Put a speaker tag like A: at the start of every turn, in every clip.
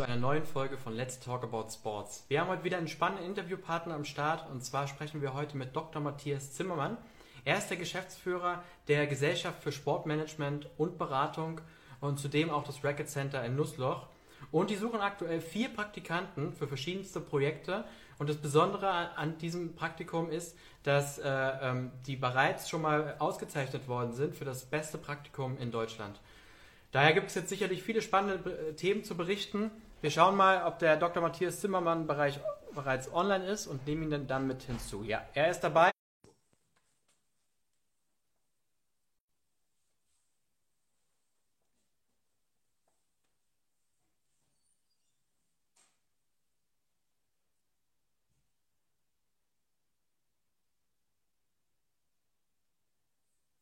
A: zu einer neuen Folge von Let's Talk About Sports. Wir haben heute wieder einen spannenden Interviewpartner am Start und zwar sprechen wir heute mit Dr. Matthias Zimmermann. Er ist der Geschäftsführer der Gesellschaft für Sportmanagement und Beratung und zudem auch das Racket Center in Nussloch. Und die suchen aktuell vier Praktikanten für verschiedenste Projekte. Und das Besondere an diesem Praktikum ist, dass äh, ähm, die bereits schon mal ausgezeichnet worden sind für das beste Praktikum in Deutschland. Daher gibt es jetzt sicherlich viele spannende äh, Themen zu berichten. Wir schauen mal, ob der Dr. Matthias Zimmermann Bereich bereits online ist und nehmen ihn dann mit hinzu. Ja, er ist dabei.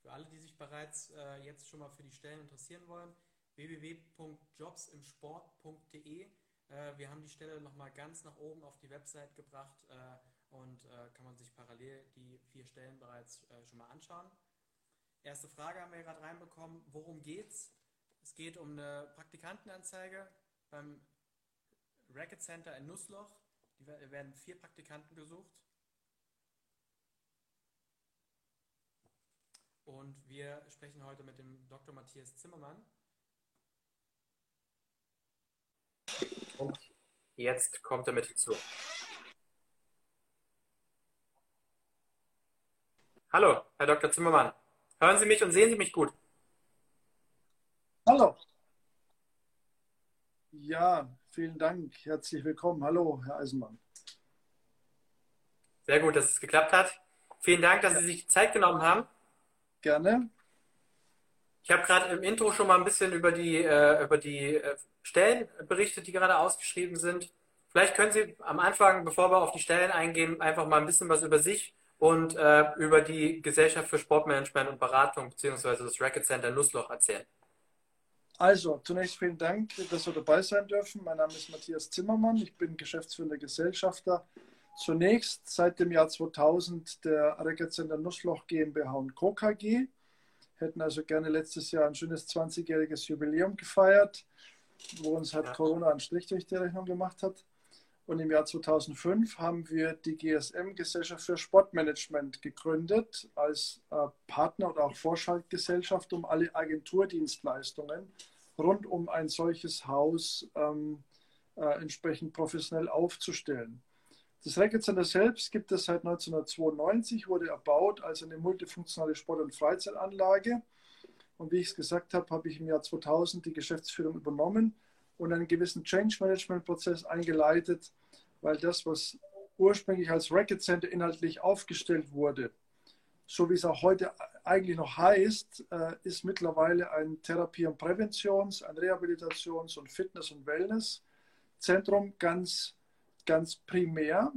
A: Für alle, die sich bereits äh, jetzt schon mal für die Stellen interessieren wollen, www.jobsimsport.de. Äh, wir haben die Stelle nochmal ganz nach oben auf die Website gebracht äh, und äh, kann man sich parallel die vier Stellen bereits schon mal anschauen. Erste Frage haben wir gerade reinbekommen. Worum geht's? Es geht um eine Praktikantenanzeige beim Racket Center in Nussloch. Die werden vier Praktikanten gesucht. Und wir sprechen heute mit dem Dr. Matthias Zimmermann. Und jetzt kommt er mit hinzu. Hallo, Herr Dr. Zimmermann. Hören Sie mich und sehen Sie mich gut?
B: Hallo. Ja, vielen Dank. Herzlich willkommen. Hallo, Herr Eisenmann.
A: Sehr gut, dass es geklappt hat. Vielen Dank, dass Sie sich Zeit genommen haben.
B: Gerne.
A: Ich habe gerade im Intro schon mal ein bisschen über die, äh, über die äh, Stellen berichtet, die gerade ausgeschrieben sind. Vielleicht können Sie am Anfang, bevor wir auf die Stellen eingehen, einfach mal ein bisschen was über sich und äh, über die Gesellschaft für Sportmanagement und Beratung beziehungsweise das Racket Center Nussloch erzählen.
B: Also, zunächst vielen Dank, dass wir dabei sein dürfen. Mein Name ist Matthias Zimmermann. Ich bin geschäftsführender Gesellschafter. Zunächst seit dem Jahr 2000 der Racket Center Nussloch GmbH und Co. KG hätten also gerne letztes Jahr ein schönes 20-jähriges Jubiläum gefeiert, wo uns halt Corona einen Strich durch die Rechnung gemacht hat. Und im Jahr 2005 haben wir die GSM Gesellschaft für Sportmanagement gegründet als äh, Partner oder auch Vorschaltgesellschaft, um alle Agenturdienstleistungen rund um ein solches Haus ähm, äh, entsprechend professionell aufzustellen. Das Racket Center selbst gibt es seit 1992, wurde erbaut als eine multifunktionale Sport- und Freizeitanlage. Und wie ich es gesagt habe, habe ich im Jahr 2000 die Geschäftsführung übernommen und einen gewissen Change-Management-Prozess eingeleitet, weil das, was ursprünglich als Racket Center inhaltlich aufgestellt wurde, so wie es auch heute eigentlich noch heißt, äh, ist mittlerweile ein Therapie- und Präventions-, ein Rehabilitations- und Fitness- und Wellnesszentrum ganz ganz primär.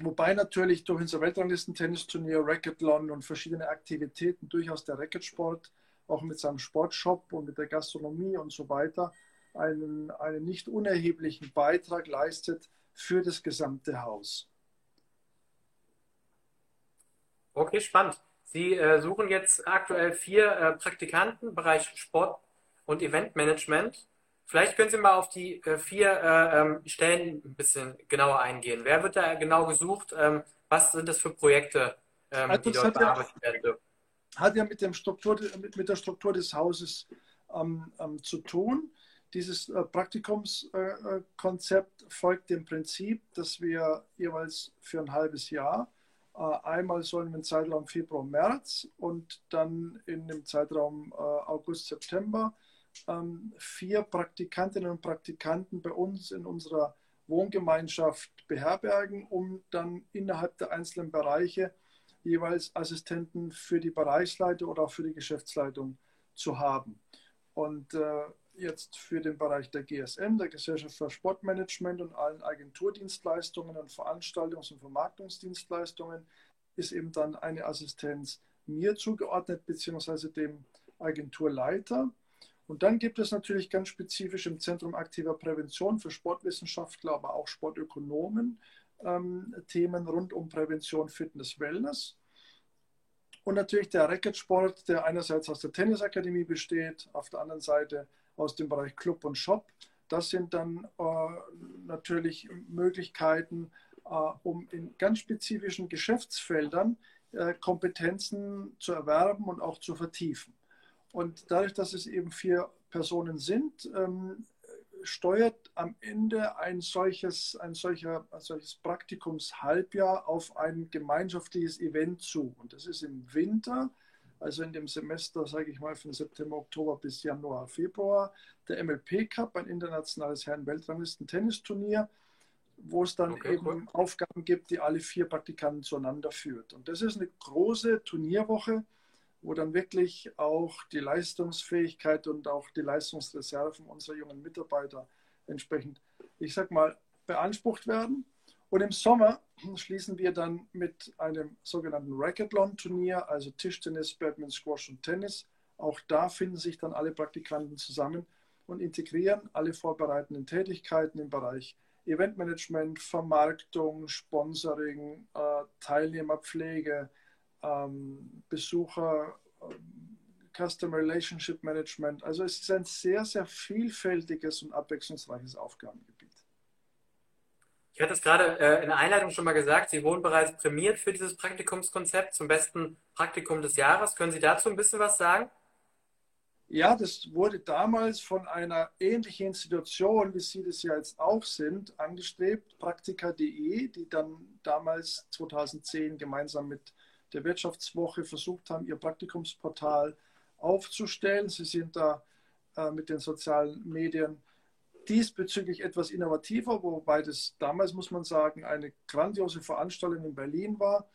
B: Wobei natürlich durch unser Weltranglisten-Tennisturnier, Racketlon und verschiedene Aktivitäten durchaus der Racketsport auch mit seinem Sportshop und mit der Gastronomie und so weiter einen, einen nicht unerheblichen Beitrag leistet für das gesamte Haus.
A: Okay, spannend. Sie äh, suchen jetzt aktuell vier äh, Praktikanten im Bereich Sport und Eventmanagement. Vielleicht können Sie mal auf die äh, vier äh, ähm, Stellen ein bisschen genauer eingehen. Wer wird da genau gesucht? Ähm, was sind das für Projekte, ähm, also die dort bearbeitet ja, werden dürfen?
B: Hat ja mit, dem Struktur, mit, mit der Struktur des Hauses ähm, ähm, zu tun. Dieses äh, Praktikumskonzept äh, folgt dem Prinzip, dass wir jeweils für ein halbes Jahr äh, einmal sollen wir im Zeitraum Februar, März und dann in dem Zeitraum äh, August, September vier Praktikantinnen und Praktikanten bei uns in unserer Wohngemeinschaft beherbergen, um dann innerhalb der einzelnen Bereiche jeweils Assistenten für die Bereichsleiter oder auch für die Geschäftsleitung zu haben. Und äh, jetzt für den Bereich der GSM, der Gesellschaft für Sportmanagement und allen Agenturdienstleistungen und Veranstaltungs- und Vermarktungsdienstleistungen ist eben dann eine Assistenz mir zugeordnet, beziehungsweise dem Agenturleiter. Und dann gibt es natürlich ganz spezifisch im Zentrum aktiver Prävention für Sportwissenschaftler, aber auch Sportökonomen ähm, Themen rund um Prävention, Fitness, Wellness. Und natürlich der Racketsport, der einerseits aus der Tennisakademie besteht, auf der anderen Seite aus dem Bereich Club und Shop Das sind dann äh, natürlich Möglichkeiten, äh, um in ganz spezifischen Geschäftsfeldern äh, Kompetenzen zu erwerben und auch zu vertiefen. Und dadurch, dass es eben vier Personen sind, ähm, steuert am Ende ein solches, ein solcher, ein solches Praktikumshalbjahr auf ein gemeinschaftliches Event zu. Und das ist im Winter, also in dem Semester, sage ich mal, von September, Oktober bis Januar, Februar, der MLP Cup, ein internationales Herren-Weltranglisten-Tennisturnier, wo es dann okay, eben cool. Aufgaben gibt, die alle vier Praktikanten zueinander führt. Und das ist eine große Turnierwoche wo dann wirklich auch die Leistungsfähigkeit und auch die Leistungsreserven unserer jungen Mitarbeiter entsprechend, ich sag mal, beansprucht werden. Und im Sommer schließen wir dann mit einem sogenannten Racquethlon-Turnier, also Tischtennis, Badminton, Squash und Tennis. Auch da finden sich dann alle Praktikanten zusammen und integrieren alle vorbereitenden Tätigkeiten im Bereich Eventmanagement, Vermarktung, Sponsoring, äh, Teilnehmerpflege, ähm, Besucher, ähm, Customer Relationship Management. Also es ist ein sehr, sehr vielfältiges und abwechslungsreiches Aufgabengebiet.
A: Ich hatte es gerade äh, in der Einleitung schon mal gesagt, Sie wurden bereits prämiert für dieses Praktikumskonzept zum besten Praktikum des Jahres. Können Sie dazu ein bisschen was sagen?
B: Ja, das wurde damals von einer ähnlichen Institution, wie Sie das ja jetzt auch sind, angestrebt, Praktika.de, die dann damals 2010 gemeinsam mit der Wirtschaftswoche versucht haben, ihr Praktikumsportal aufzustellen. Sie sind da äh, mit den sozialen Medien diesbezüglich etwas innovativer, wobei das damals, muss man sagen, eine grandiose Veranstaltung in Berlin war,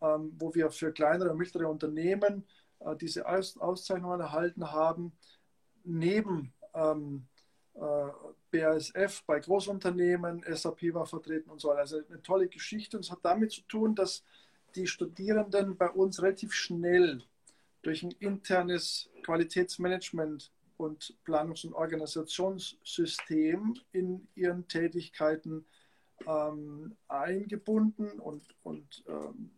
B: ähm, wo wir für kleinere und mittlere Unternehmen äh, diese Aus Auszeichnungen erhalten haben, neben ähm, äh, BASF bei Großunternehmen, SAP war vertreten und so weiter. Also eine tolle Geschichte und es hat damit zu tun, dass die Studierenden bei uns relativ schnell durch ein internes Qualitätsmanagement und Planungs- und Organisationssystem in ihren Tätigkeiten ähm, eingebunden und, und ähm,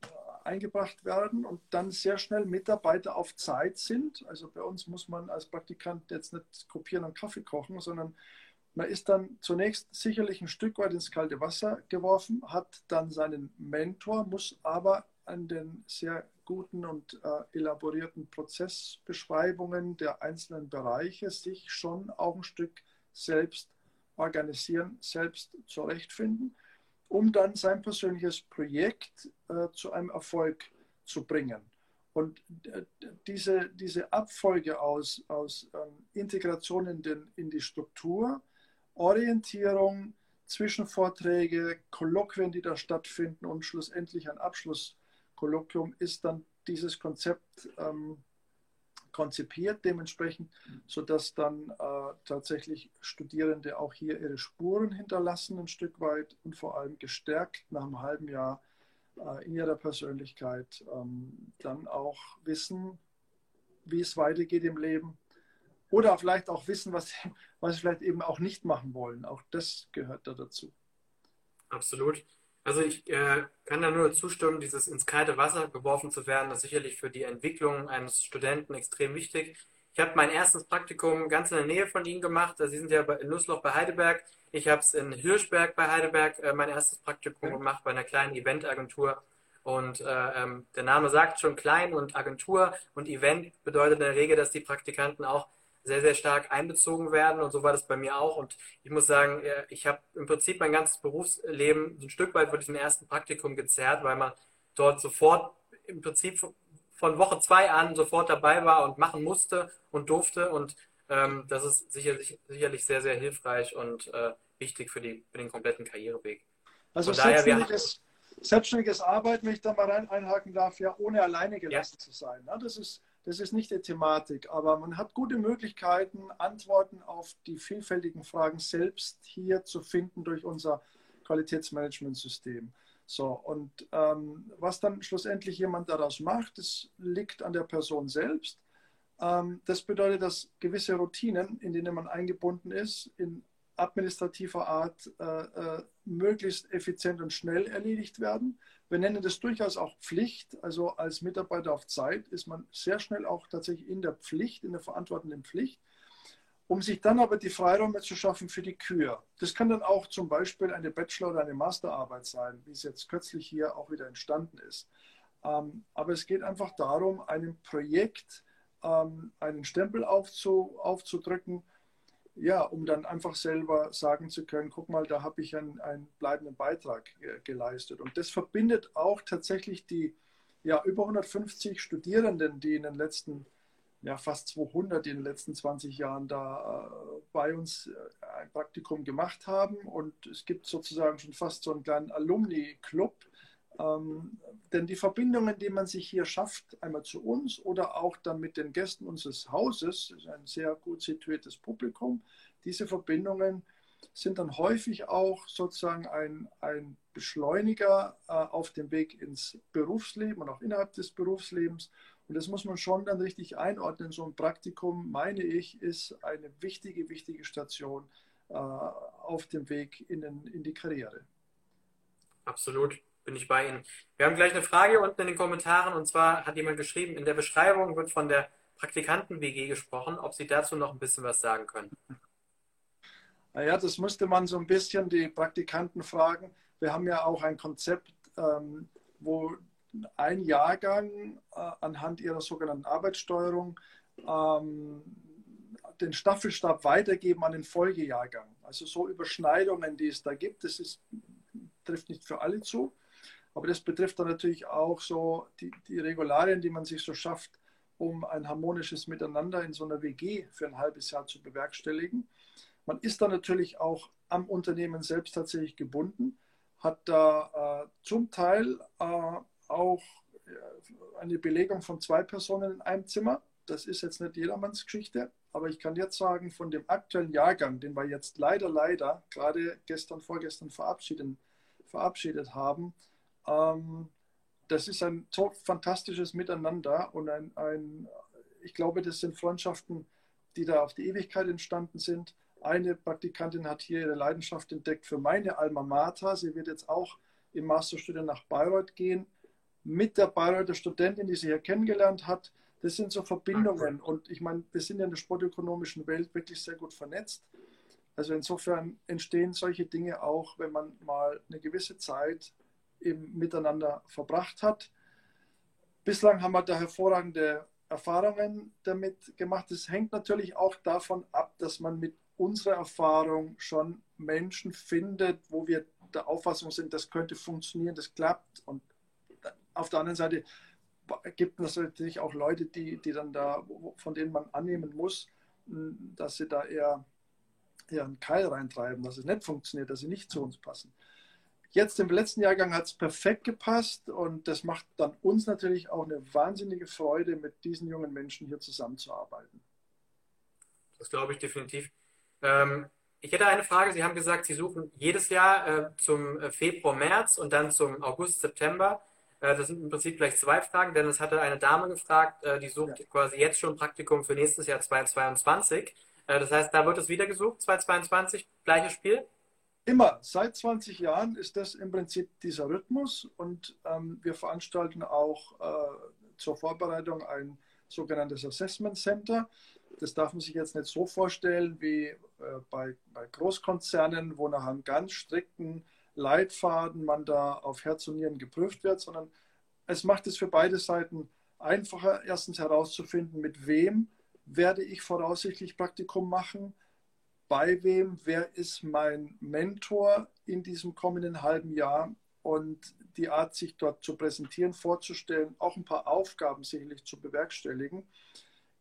B: eingebracht werden und dann sehr schnell Mitarbeiter auf Zeit sind. Also bei uns muss man als Praktikant jetzt nicht kopieren und Kaffee kochen, sondern man ist dann zunächst sicherlich ein Stück weit ins kalte Wasser geworfen, hat dann seinen Mentor, muss aber an den sehr guten und äh, elaborierten Prozessbeschreibungen der einzelnen Bereiche sich schon auch ein Stück selbst organisieren, selbst zurechtfinden, um dann sein persönliches Projekt äh, zu einem Erfolg zu bringen. Und äh, diese, diese Abfolge aus, aus ähm, Integration in, den, in die Struktur, Orientierung, Zwischenvorträge, Kolloquien, die da stattfinden und schlussendlich ein Abschlusskolloquium ist dann dieses Konzept ähm, konzipiert, dementsprechend, sodass dann äh, tatsächlich Studierende auch hier ihre Spuren hinterlassen, ein Stück weit und vor allem gestärkt nach einem halben Jahr äh, in ihrer Persönlichkeit ähm, dann auch wissen, wie es weitergeht im Leben oder vielleicht auch wissen, was, was sie vielleicht eben auch nicht machen wollen. Auch das gehört da dazu.
A: Absolut. Also ich äh, kann da nur zustimmen, dieses ins kalte Wasser geworfen zu werden, ist sicherlich für die Entwicklung eines Studenten extrem wichtig. Ich habe mein erstes Praktikum ganz in der Nähe von Ihnen gemacht. Sie sind ja in Nussloch bei Heidelberg. Ich habe es in Hirschberg bei Heidelberg äh, mein erstes Praktikum gemacht bei einer kleinen Eventagentur. Und äh, ähm, der Name sagt schon klein und Agentur und Event bedeutet in der Regel, dass die Praktikanten auch sehr, sehr stark einbezogen werden und so war das bei mir auch. Und ich muss sagen, ich habe im Prinzip mein ganzes Berufsleben ein Stück weit von diesem ersten Praktikum gezerrt, weil man dort sofort im Prinzip von Woche zwei an sofort dabei war und machen musste und durfte. Und ähm, das ist sicherlich, sicherlich sehr, sehr hilfreich und äh, wichtig für, die, für den kompletten Karriereweg.
B: Also selbstständiges, selbstständiges Arbeiten, wenn ich da mal rein einhaken darf, ja ohne alleine gelassen ja. zu sein. Ne? Das ist das ist nicht die Thematik, aber man hat gute Möglichkeiten, Antworten auf die vielfältigen Fragen selbst hier zu finden durch unser Qualitätsmanagementsystem. So, und ähm, was dann schlussendlich jemand daraus macht, das liegt an der Person selbst. Ähm, das bedeutet, dass gewisse Routinen, in denen man eingebunden ist, in administrativer Art äh, äh, möglichst effizient und schnell erledigt werden. Wir nennen das durchaus auch Pflicht. Also als Mitarbeiter auf Zeit ist man sehr schnell auch tatsächlich in der Pflicht, in der verantwortenden Pflicht. um sich dann aber die Freiräume zu schaffen für die Kür. Das kann dann auch zum Beispiel eine Bachelor- oder eine Masterarbeit sein, wie es jetzt kürzlich hier auch wieder entstanden ist. Ähm, aber es geht einfach darum, einem Projekt ähm, einen Stempel aufzu, aufzudrücken, ja, um dann einfach selber sagen zu können, guck mal, da habe ich einen, einen bleibenden Beitrag geleistet. Und das verbindet auch tatsächlich die ja, über 150 Studierenden, die in den letzten ja, fast 200 in den letzten 20 Jahren da äh, bei uns äh, ein Praktikum gemacht haben. Und es gibt sozusagen schon fast so einen kleinen Alumni-Club. Ähm, denn die Verbindungen, die man sich hier schafft, einmal zu uns oder auch dann mit den Gästen unseres Hauses, ist ein sehr gut situiertes Publikum, diese Verbindungen sind dann häufig auch sozusagen ein, ein Beschleuniger äh, auf dem Weg ins Berufsleben und auch innerhalb des Berufslebens. Und das muss man schon dann richtig einordnen. So ein Praktikum, meine ich, ist eine wichtige, wichtige Station äh, auf dem Weg in, den, in die Karriere.
A: Absolut, bin ich bei Ihnen. Wir haben gleich eine Frage unten in den Kommentaren und zwar hat jemand geschrieben, in der Beschreibung wird von der Praktikanten-WG gesprochen, ob Sie dazu noch ein bisschen was sagen können.
B: Naja, das müsste man so ein bisschen die Praktikanten fragen. Wir haben ja auch ein Konzept, ähm, wo ein Jahrgang äh, anhand ihrer sogenannten Arbeitssteuerung ähm, den Staffelstab weitergeben an den Folgejahrgang. Also so Überschneidungen, die es da gibt, das ist, trifft nicht für alle zu, aber das betrifft dann natürlich auch so die, die Regularien, die man sich so schafft, um ein harmonisches Miteinander in so einer WG für ein halbes Jahr zu bewerkstelligen. Man ist dann natürlich auch am Unternehmen selbst tatsächlich gebunden, hat da äh, zum Teil äh, auch eine Belegung von zwei Personen in einem Zimmer. Das ist jetzt nicht jedermanns Geschichte, aber ich kann jetzt sagen, von dem aktuellen Jahrgang, den wir jetzt leider, leider gerade gestern, vorgestern verabschiedet, haben, das ist ein so fantastisches Miteinander und ein, ein, ich glaube, das sind Freundschaften, die da auf die Ewigkeit entstanden sind. Eine Praktikantin hat hier ihre Leidenschaft entdeckt für meine Alma Mater. Sie wird jetzt auch im Masterstudium nach Bayreuth gehen mit der Bayreuther Studentin, die sie hier kennengelernt hat. Das sind so Verbindungen. Und ich meine, wir sind ja in der sportökonomischen Welt wirklich sehr gut vernetzt. Also insofern entstehen solche Dinge auch, wenn man mal eine gewisse Zeit im Miteinander verbracht hat. Bislang haben wir da hervorragende Erfahrungen damit gemacht. Es hängt natürlich auch davon ab, dass man mit unserer Erfahrung schon Menschen findet, wo wir der Auffassung sind, das könnte funktionieren, das klappt. Und auf der anderen Seite gibt es natürlich auch Leute, die, die dann da, von denen man annehmen muss, dass sie da eher, eher einen Keil reintreiben, dass es nicht funktioniert, dass sie nicht zu uns passen. Jetzt im letzten Jahrgang hat es perfekt gepasst und das macht dann uns natürlich auch eine wahnsinnige Freude, mit diesen jungen Menschen hier zusammenzuarbeiten.
A: Das glaube ich definitiv. Ähm, ich hätte eine Frage. Sie haben gesagt, Sie suchen jedes Jahr äh, zum äh, Februar, März und dann zum August, September äh, das sind im Prinzip gleich zwei Fragen, denn es hatte eine Dame gefragt, äh, die sucht ja. quasi jetzt schon Praktikum für nächstes Jahr 2022. Äh, das heißt, da wird es wieder gesucht, 2022, gleiches Spiel?
B: Immer. Seit 20 Jahren ist das im Prinzip dieser Rhythmus und ähm, wir veranstalten auch äh, zur Vorbereitung ein sogenanntes Assessment Center. Das darf man sich jetzt nicht so vorstellen wie äh, bei, bei Großkonzernen, wo nach einem ganz strikten Leitfaden man da auf Herz und Nieren geprüft wird, sondern es macht es für beide Seiten einfacher, erstens herauszufinden, mit wem werde ich voraussichtlich Praktikum machen, bei wem, wer ist mein Mentor in diesem kommenden halben Jahr? Und die Art, sich dort zu präsentieren, vorzustellen, auch ein paar Aufgaben sicherlich zu bewerkstelligen,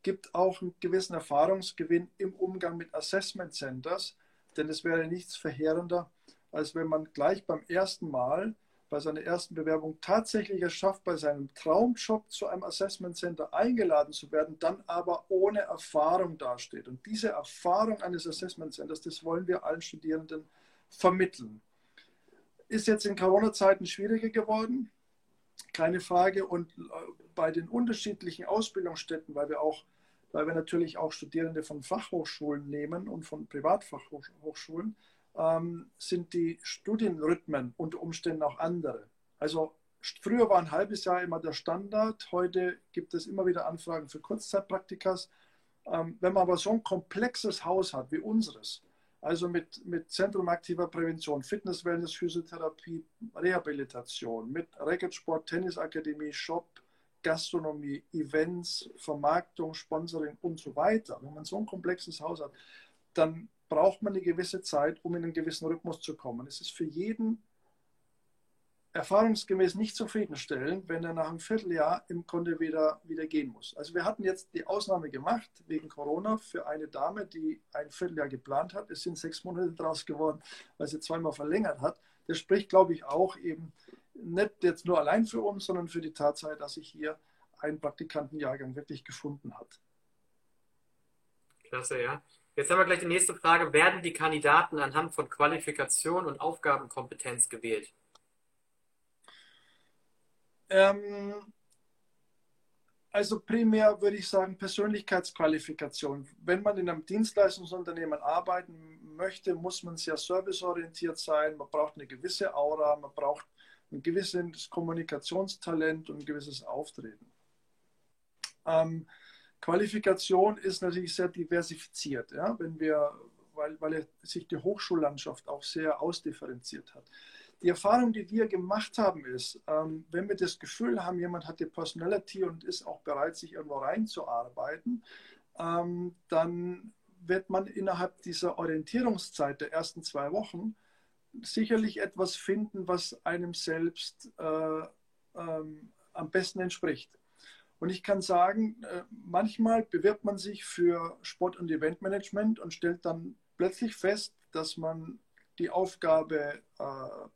B: gibt auch einen gewissen Erfahrungsgewinn im Umgang mit Assessment Centers, denn es wäre nichts verheerender, als wenn man gleich beim ersten Mal bei seiner ersten Bewerbung tatsächlich es schafft, bei seinem Traumjob zu einem Assessment Center eingeladen zu werden, dann aber ohne Erfahrung dasteht. Und diese Erfahrung eines Assessment Centers, das wollen wir allen Studierenden vermitteln. Ist jetzt in Corona-Zeiten schwieriger geworden, keine Frage. Und äh, bei den unterschiedlichen Ausbildungsstätten, weil wir auch, weil wir natürlich auch Studierende von Fachhochschulen nehmen und von Privatfachhochschulen, ähm, sind die Studienrhythmen unter Umständen auch andere. Also früher war ein halbes Jahr immer der Standard, heute gibt es immer wieder Anfragen für Kurzzeitpraktikas. Ähm, wenn man aber so ein komplexes Haus hat wie unseres, also mit, mit Zentrum aktiver Prävention, Fitness, Wellness, Physiotherapie, Rehabilitation, mit Racketsport, Tennisakademie, Shop, Gastronomie, Events, Vermarktung, Sponsoring und so weiter. Wenn man so ein komplexes Haus hat, dann braucht man eine gewisse Zeit, um in einen gewissen Rhythmus zu kommen. Es ist für jeden erfahrungsgemäß nicht zufriedenstellend, wenn er nach einem Vierteljahr im Grunde wieder, wieder gehen muss. Also wir hatten jetzt die Ausnahme gemacht wegen Corona für eine Dame, die ein Vierteljahr geplant hat. Es sind sechs Monate draus geworden, weil sie zweimal verlängert hat. Das spricht, glaube ich, auch eben nicht jetzt nur allein für uns, sondern für die Tatsache, dass sich hier ein Praktikantenjahrgang wirklich gefunden hat.
A: Klasse, ja. Jetzt haben wir gleich die nächste Frage. Werden die Kandidaten anhand von Qualifikation und Aufgabenkompetenz gewählt?
B: Ähm, also primär würde ich sagen Persönlichkeitsqualifikation. Wenn man in einem Dienstleistungsunternehmen arbeiten möchte, muss man sehr serviceorientiert sein. Man braucht eine gewisse Aura, man braucht ein gewisses Kommunikationstalent und ein gewisses Auftreten. Ähm, Qualifikation ist natürlich sehr diversifiziert, ja? wenn wir, weil, weil sich die Hochschullandschaft auch sehr ausdifferenziert hat. Die Erfahrung, die wir gemacht haben, ist, ähm, wenn wir das Gefühl haben, jemand hat die Personality und ist auch bereit, sich irgendwo reinzuarbeiten, ähm, dann wird man innerhalb dieser Orientierungszeit der ersten zwei Wochen sicherlich etwas finden, was einem selbst äh, ähm, am besten entspricht. Und ich kann sagen, äh, manchmal bewirbt man sich für Sport- und Eventmanagement und stellt dann plötzlich fest, dass man die Aufgabe äh,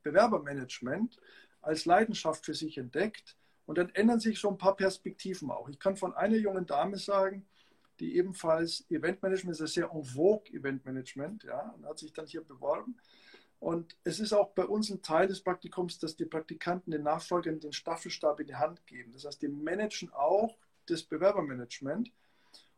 B: Bewerbermanagement als Leidenschaft für sich entdeckt. Und dann ändern sich so ein paar Perspektiven auch. Ich kann von einer jungen Dame sagen, die ebenfalls Eventmanagement, ist ein sehr en vogue Eventmanagement, ja, und hat sich dann hier beworben. Und es ist auch bei uns ein Teil des Praktikums, dass die Praktikanten den Nachfolgern den Staffelstab in die Hand geben. Das heißt, die managen auch das Bewerbermanagement.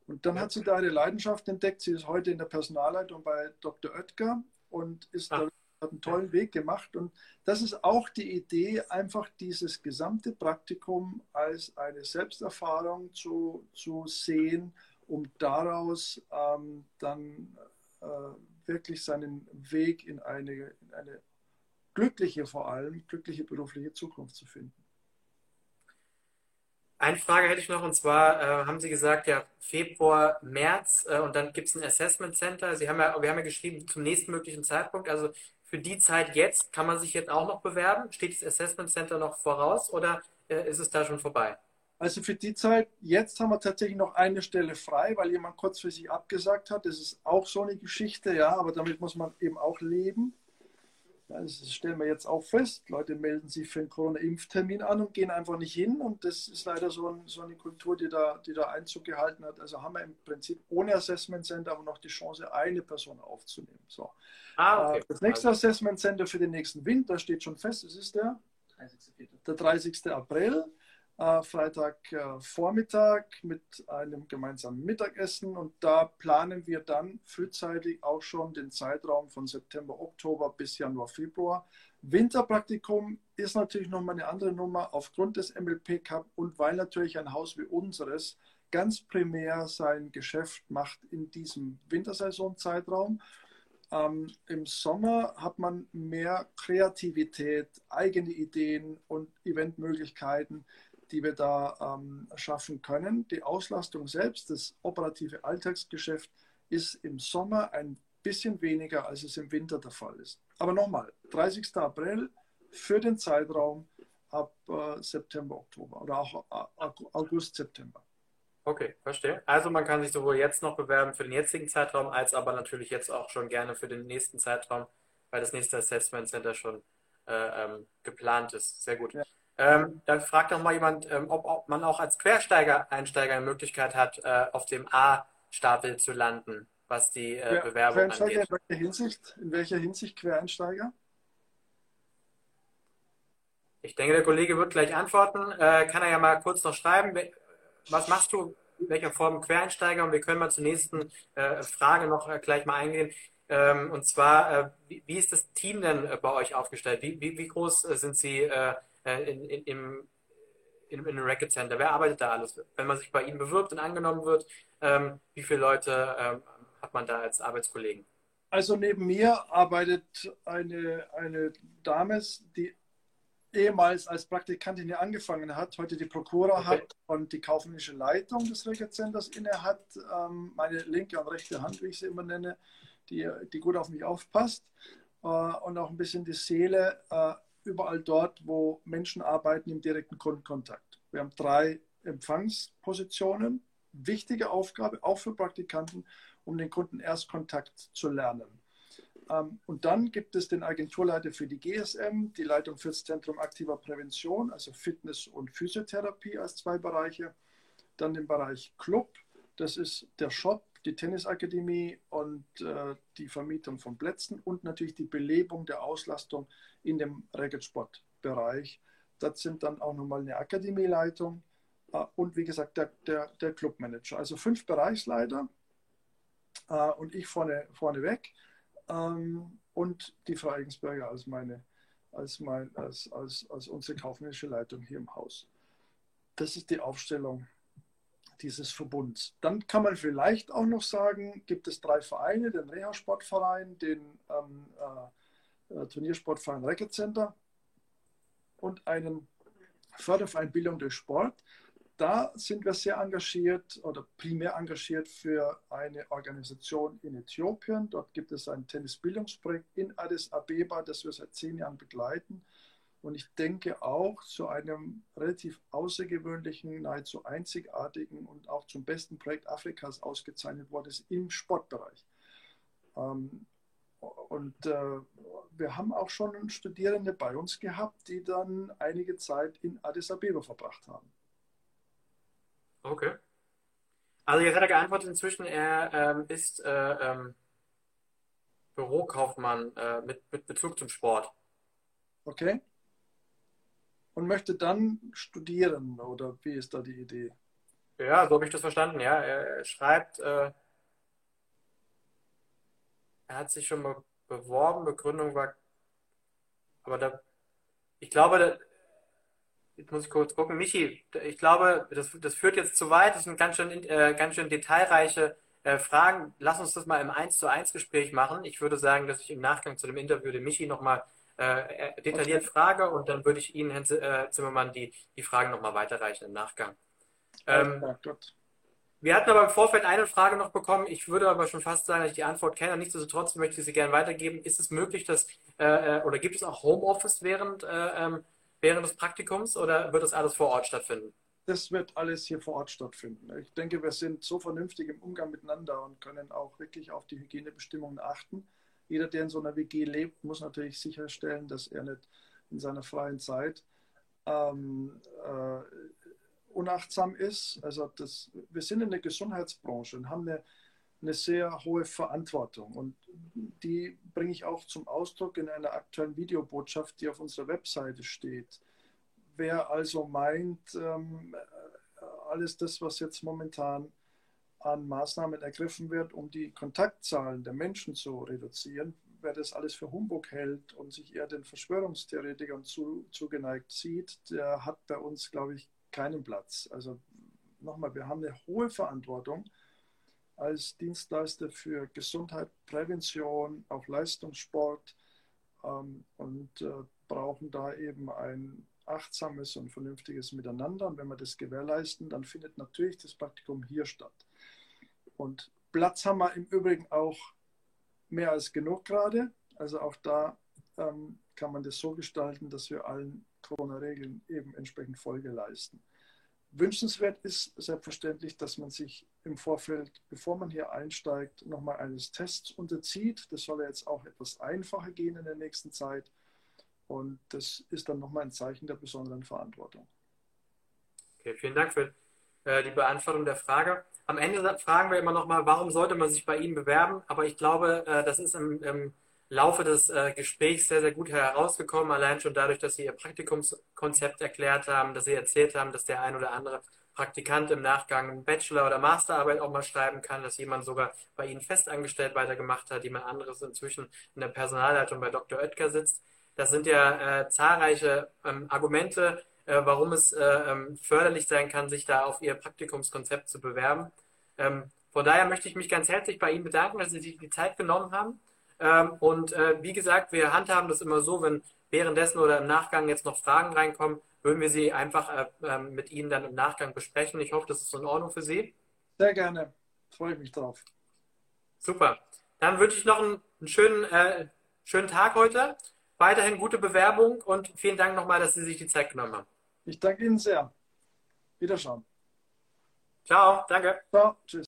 B: Und dann hat sie da ihre Leidenschaft entdeckt. Sie ist heute in der Personalleitung bei Dr. Oetker und ist, ah. hat einen tollen Weg gemacht. Und das ist auch die Idee, einfach dieses gesamte Praktikum als eine Selbsterfahrung zu, zu sehen, um daraus ähm, dann äh, wirklich seinen Weg in eine, in eine glückliche, vor allem glückliche berufliche Zukunft zu finden.
A: Eine Frage hätte ich noch, und zwar äh, haben Sie gesagt, ja, Februar, März äh, und dann gibt es ein Assessment Center. Sie haben ja, wir haben ja geschrieben, zum nächstmöglichen Zeitpunkt. Also für die Zeit jetzt kann man sich jetzt auch noch bewerben. Steht das Assessment Center noch voraus oder äh, ist es da schon vorbei?
B: Also für die Zeit, jetzt haben wir tatsächlich noch eine Stelle frei, weil jemand kurzfristig abgesagt hat. Das ist auch so eine Geschichte, ja, aber damit muss man eben auch leben. Das stellen wir jetzt auch fest. Leute melden sich für einen Corona-Impftermin an und gehen einfach nicht hin. Und das ist leider so, ein, so, eine Kultur, die da, die da Einzug gehalten hat. Also haben wir im Prinzip ohne Assessment Center aber noch die Chance, eine Person aufzunehmen. So. Ah, okay. Äh, das nächste Assessment Center für den nächsten Winter steht schon fest. Es ist der 30. Der 30. April äh, Freitagvormittag äh, mit einem gemeinsamen Mittagessen und da planen wir dann frühzeitig auch schon den Zeitraum von September, Oktober bis Januar, Februar. Winterpraktikum ist natürlich nochmal eine andere Nummer aufgrund des MLP Cup und weil natürlich ein Haus wie unseres ganz primär sein Geschäft macht in diesem Wintersaisonzeitraum. Ähm, Im Sommer hat man mehr Kreativität, eigene Ideen und Eventmöglichkeiten die wir da ähm, schaffen können. Die Auslastung selbst, das operative Alltagsgeschäft, ist im Sommer ein bisschen weniger, als es im Winter der Fall ist. Aber nochmal, 30. April für den Zeitraum ab äh, September, Oktober oder auch äh, August, September.
A: Okay, verstehe. Also man kann sich sowohl jetzt noch bewerben für den jetzigen Zeitraum, als aber natürlich jetzt auch schon gerne für den nächsten Zeitraum, weil das nächste Assessment Center schon äh, ähm, geplant ist. Sehr gut. Ja. Ähm, dann fragt noch mal jemand, ähm, ob, ob, man auch als Quersteiger Einsteiger eine Möglichkeit hat, äh, auf dem A-Stapel zu landen, was die äh, Bewerbung
B: Quereinsteiger angeht. In welcher, Hinsicht, in welcher Hinsicht Quereinsteiger?
A: Ich denke, der Kollege wird gleich antworten. Äh, kann er ja mal kurz noch schreiben. Was machst du? In welcher Form Quereinsteiger? Und wir können mal zur nächsten äh, Frage noch äh, gleich mal eingehen. Ähm, und zwar, äh, wie, wie, ist das Team denn bei euch aufgestellt? Wie, wie, wie groß sind Sie? Äh, in, in, im, in, in einem Racket Center? Wer arbeitet da alles? Wenn man sich bei Ihnen bewirbt und angenommen wird, äh, Ähm, wie viele Leute ähm, hat man da als Arbeitskollegen?
B: Also neben mir arbeitet eine, eine Dame, die ehemals als Praktikantin hier angefangen hat, heute die Prokura okay. hat und die kaufmännische Leitung des Regelcenters inne hat. Ähm, meine linke und rechte Hand, wie ich sie immer nenne, die, die gut auf mich aufpasst äh, und auch ein bisschen die Seele äh, überall dort, wo Menschen arbeiten im direkten Kundenkontakt. Wir haben drei Empfangspositionen. Wichtige Aufgabe, auch für Praktikanten, um den Kunden Erstkontakt zu lernen. Ähm, und dann gibt es den Agenturleiter für die GSM, die Leitung für das Zentrum aktiver Prävention, also Fitness und Physiotherapie als zwei Bereiche. Dann den Bereich Club, das ist der Shop, die Tennisakademie und äh, die Vermietung von Plätzen und natürlich die Belebung der Auslastung in dem Racket-Sport-Bereich. Das sind dann auch nochmal eine Akademieleitung äh, und wie gesagt der, der, der Clubmanager. Also fünf Bereichsleiter äh, und ich vorne, vorne weg ähm, und die Frau Eigensberger als meine, als, mein, als, als, als unsere kaufmännische Leitung hier im Haus. Das ist die Aufstellung dieses Verbunds. Dann kann man vielleicht auch noch sagen, gibt es drei Vereine, den Reha-Sportverein, den ähm, äh, äh Turniersportverein Racket Center und einen Förderverein Bildung durch Sport da sind wir sehr engagiert oder primär engagiert für eine Organisation in Äthiopien. Dort gibt es ein Tennisbildungsprojekt in Addis Abeba, das wir seit zehn Jahren begleiten. Und ich denke auch zu einem relativ außergewöhnlichen, nahezu einzigartigen und auch zum besten Projekt Afrikas ausgezeichnet worden ist im Sportbereich. Ähm, und äh, wir haben auch schon Studierende bei uns gehabt, die dann einige Zeit in Addis Abeba verbracht haben.
A: Okay. Also jetzt hat er geantwortet inzwischen, er ähm, ist äh, ähm, Bürokaufmann äh, mit, mit Bezug zum Sport.
B: Okay. Und möchte dann studieren, oder wie ist da die Idee?
A: Ja, so habe ich das verstanden, ja. Er, schreibt, äh, er hat sich schon mal beworben, Begründung war, aber da, ich glaube, da, Jetzt muss ich kurz gucken. Michi, ich glaube, das, das führt jetzt zu weit. Das sind ganz schön, äh, ganz schön detailreiche äh, Fragen. Lass uns das mal im 1 zu 1 Gespräch machen. Ich würde sagen, dass ich im Nachgang zu dem Interview den Michi nochmal äh, äh, detailliert okay. frage und dann würde ich Ihnen, Herrn äh, Zimmermann, die, die Fragen nochmal weiterreichen im Nachgang. Ähm, wir hatten aber im Vorfeld eine Frage noch bekommen. Ich würde aber schon fast sagen, dass ich die Antwort kenne. Nichtsdestotrotz möchte ich sie gerne weitergeben. Ist es möglich, dass, äh, äh oder gibt es auch Homeoffice während ähm, während des Praktikums oder wird das alles vor Ort stattfinden?
B: Das wird alles hier vor Ort stattfinden. Ich denke, wir sind so vernünftig im Umgang miteinander und können auch wirklich auf die Hygienebestimmungen achten. Jeder, der in so einer WG lebt, muss natürlich sicherstellen, dass er nicht in seiner freien Zeit ähm, äh, unachtsam ist. Also das, wir sind in der Gesundheitsbranche und haben eine eine sehr hohe Verantwortung. Und die bringe ich auch zum Ausdruck in einer aktuellen Videobotschaft, die auf unserer Webseite steht. Wer also meint, ähm, alles das, was jetzt momentan an Maßnahmen ergriffen wird, um die Kontaktzahlen der Menschen zu reduzieren, wer das alles für Humbug hält und sich eher den Verschwörungstheoretikern zu, zugeneigt sieht, der hat bei uns, glaube ich, keinen Platz. Also nochmal, wir haben eine hohe Verantwortung als Dienstleister für Gesundheit, Prävention, auch Leistungssport ähm, und äh, brauchen da eben ein achtsames und vernünftiges Miteinander. Und wenn wir das gewährleisten, dann findet natürlich das Praktikum hier statt. Und Platz haben wir im Übrigen auch mehr als genug gerade. Also auch da ähm, kann man das so gestalten, dass wir allen Corona-Regeln eben entsprechend Folge leisten. Wünschenswert ist selbstverständlich, dass man sich im Vorfeld, bevor man hier einsteigt, nochmal eines Tests unterzieht. Das soll jetzt auch etwas einfacher gehen in der nächsten Zeit. Und das ist dann nochmal ein Zeichen der besonderen Verantwortung.
A: Okay, vielen Dank für äh, die Beantwortung der Frage. Am Ende fragen wir immer nochmal, warum sollte man sich bei Ihnen bewerben? Aber ich glaube, äh, das ist im, im Laufe des äh, Gesprächs sehr, sehr gut herausgekommen, allein schon dadurch, dass Sie Ihr Praktikumskonzept erklärt haben, dass Sie erzählt haben, dass der ein oder andere Praktikant im Nachgang Bachelor- oder Masterarbeit auch mal schreiben kann, dass jemand sogar bei Ihnen festangestellt weitergemacht hat, jemand anderes inzwischen in der Personalleitung bei Dr. Oetker sitzt. Das sind ja äh, zahlreiche ähm, Argumente, äh, warum es äh, ähm, förderlich sein kann, sich da auf Ihr Praktikumskonzept zu bewerben. Ähm, von daher möchte ich mich ganz herzlich bei Ihnen bedanken, dass Sie sich die Zeit genommen haben. Ähm, und äh, wie gesagt, wir handhaben das immer so, wenn währenddessen oder im Nachgang jetzt noch Fragen reinkommen, würden wir sie einfach äh, ähm, mit Ihnen dann im Nachgang besprechen. Ich hoffe, das ist in Ordnung für Sie.
B: Sehr gerne. Freue ich mich drauf.
A: Super. Dann wünsche ich noch einen, einen schönen, äh, schönen Tag heute. Weiterhin gute Bewerbung und vielen Dank nochmal, dass Sie sich die Zeit genommen haben.
B: Ich danke Ihnen sehr. Wiederschauen.
A: Ciao, danke.
B: Ciao, tschüss.